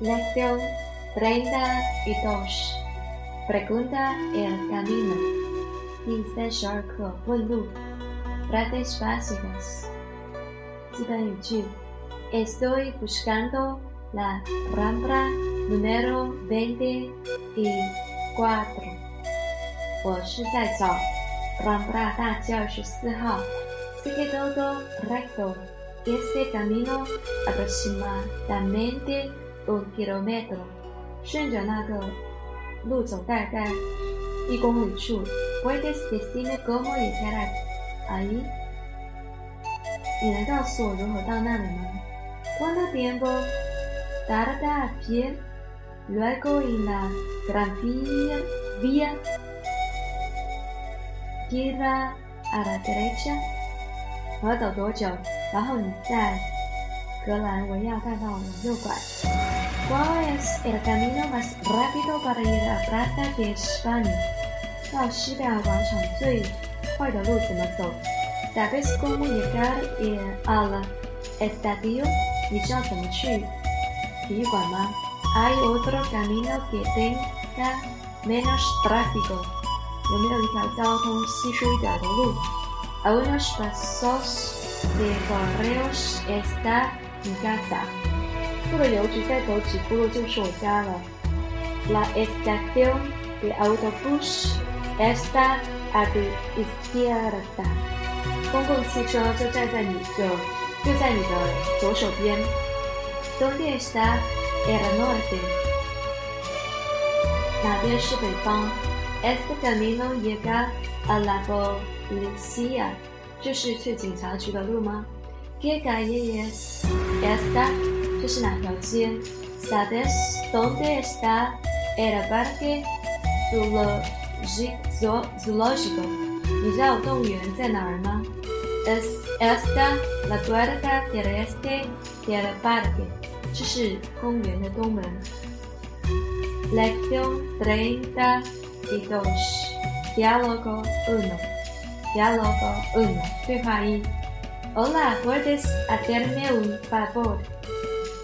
Lección 32. Pregunta el camino. 第三十二课问路。Frases básicas. 基本语句。Estoy buscando la Rambla número veinte y cuatro. 我是在找 Rambla 大街二十四号。Sigue todo recto. Este camino aproximadamente un kilómetro. 顺着那个路走大概一公里处。Puedes decirme cómo llegar ahí? 你能告诉我如何到那里吗？¿Cuánto tiempo tarda a pie? Luego en la gran vía, vía gira a la derecha. 我要走多久？然后你在格兰维亚大道往右拐。 ¿Cuál es el camino más rápido para ir a Plaza de España？到西班牙广场最快的路怎么走？¿Sabes cómo llegar al estadio？你知道怎么去体育馆吗？¿Hay otro camino que tenga menos tráfico？有没有一条交通稀疏一点的路？¿A unos pasos de correos está mi casa？ 过了邮局再走几步路就是我家了。La estación de autobús está a tu izquierda。公共汽车就站在你的就在你的左手边。¿Dónde está el norte？哪边是北方？Este camino llega a la policía。这是去警察局的路吗？¿Qué calle es esta？这是哪条街？¿Sabes dónde está el parque zoológico？你知道动物园在哪儿吗？¿Es esta la puerta del este del parque？这是公园的东门。Lección treinta y dos. Diálogo uno. Diálogo uno. 对话一。Hola, ¿puedes hacerme un favor?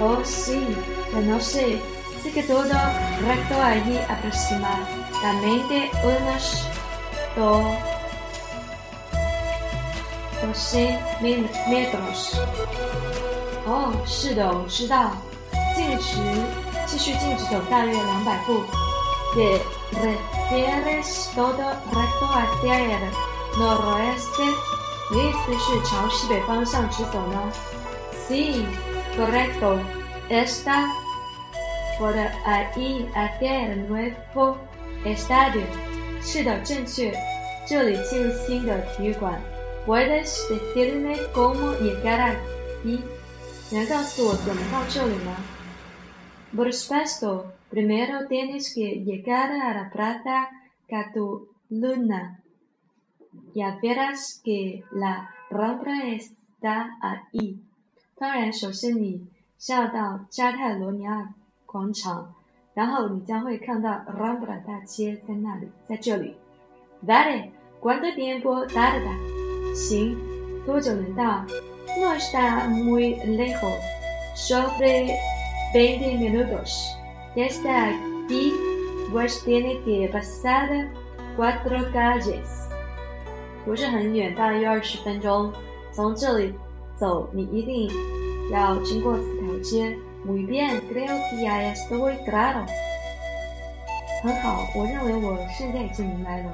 ？Oh sí, no sé. Sé que todo recto allí aproximadamente unos dos, doce metros. 哦，是的，我知道。径直，继续径直走大约两百步。De refieres todo recto hacia el noroeste？你的意思是朝西北方向直走呢？Sí. Correcto. Está por ahí aquel nuevo estadio. 是的，正确。这里进入新的体育馆。¿Puedes decirme cómo llegar aquí? 你能告诉我怎么到这里吗？Por supuesto. Primero tienes que llegar a la Plaza Cataluña. Ya verás que la Rambla está ahí. 当然，首先你下到加泰罗尼亚广场，然后你将会看到 Rambla 大街在那里，在这里。Vale，¿cuánto tiempo tarda？行，多久能到？No está muy lejos，sobre veinte minutos。Desde aquí pues tiene que pasar cuatro calles。不是很远，大约二十分钟。从这里。走，你一定要经过四条街。Muy bien, creo que ya estoy claro。很好，我认为我现在已经明白了。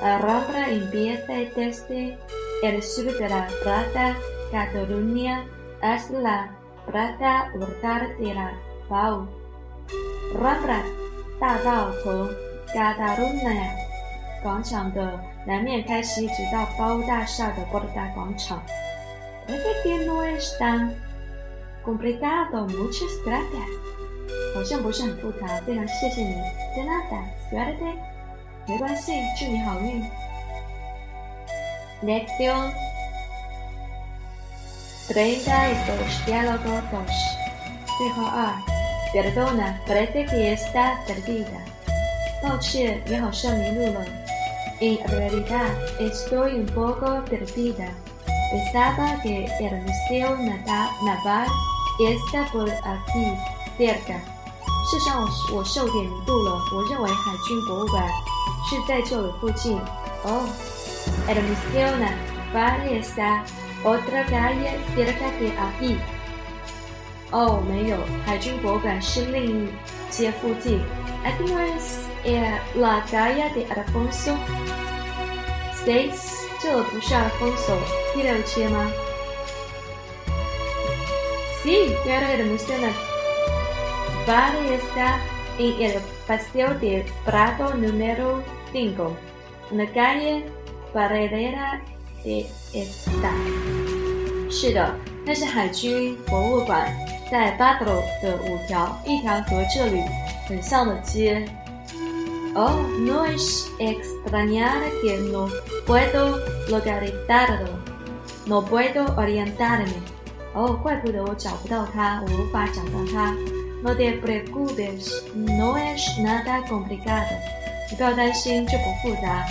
La Rambla empieza desde el sur de la Plaza Cataluña hasta la Plaza Hurtado de la Pau。Rambla 大道从 Cataluña 广场的南面开始，一直到包大厦的波尔达广场。Es que no es tan complicado. Muchas gracias. 好像不是很复杂，非常谢谢你。De nada, suerte。没关系，祝你好运。Lección treinta y dos, diálogo dos。对话二，Perdona, parece que está perdida。抱歉，你好像迷路了。En realidad, estoy un poco perdida. Pensaba que el museo naval está por aquí cerca。事实上，我我受点迷路了。我认为海军博物馆是在这里附近。哦，el museo naval está otra calle cerca de aquí。哦，没有，海军博物馆是另一街附近。I think it's la calle de Alfonso。Seis， 这不是 Alfonso 第六街吗？Sí, pero el museo naval está en el paseo de Prado número cinco, en la calle Paredera de esta。是的，那是海军博物馆，在巴德罗的五条，一条和这里很像的街。Oh, no es extrañar que no puedo localizarlo, no puedo orientarme. Oh, 怪不得我找不到它，我无法找到它。No te preocupes, no es nada complicado. 你不要担心，这不复杂。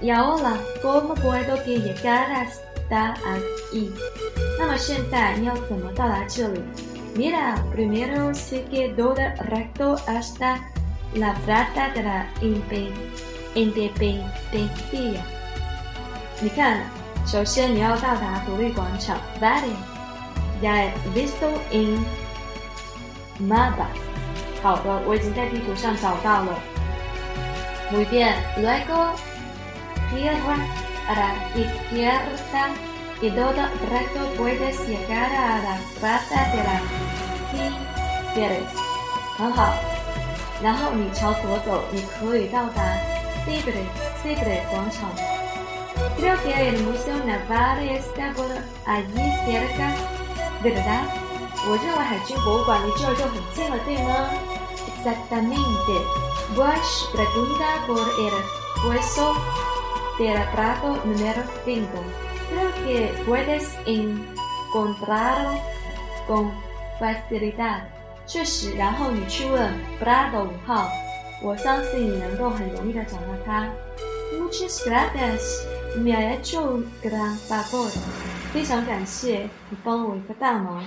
Y ahora, ¿cómo puedo llegar hasta aquí? 那么现在你要怎么到达这里？Mira, primero sigue todo recto hasta la Plaza de la Independencia。你看，首先你要到达独立广场。Vale, ya he visto en mapa。好的，我已经在地图上找到了。Muy bien. Luego gira a la izquierda y todo recto puedes llegar a la Plaza de la Cibeles。很好。 然后你朝左走，你可以到达 Cibeles Cibeles 广场。Creo que el Museo Naval está por allí cerca, ¿verdad? 我认为海军博物馆离这儿就很近了，对吗？Exactamente. Bush pregunta por el hueso del Prado número 5. Creo que puedes encontrarlo con facilidad. 确实，然后你去问 Prado 五号，我相信你能够很容易的找到他。Muchas gracias, me ha hecho un gran favor. 非常感谢，你帮我一个大忙。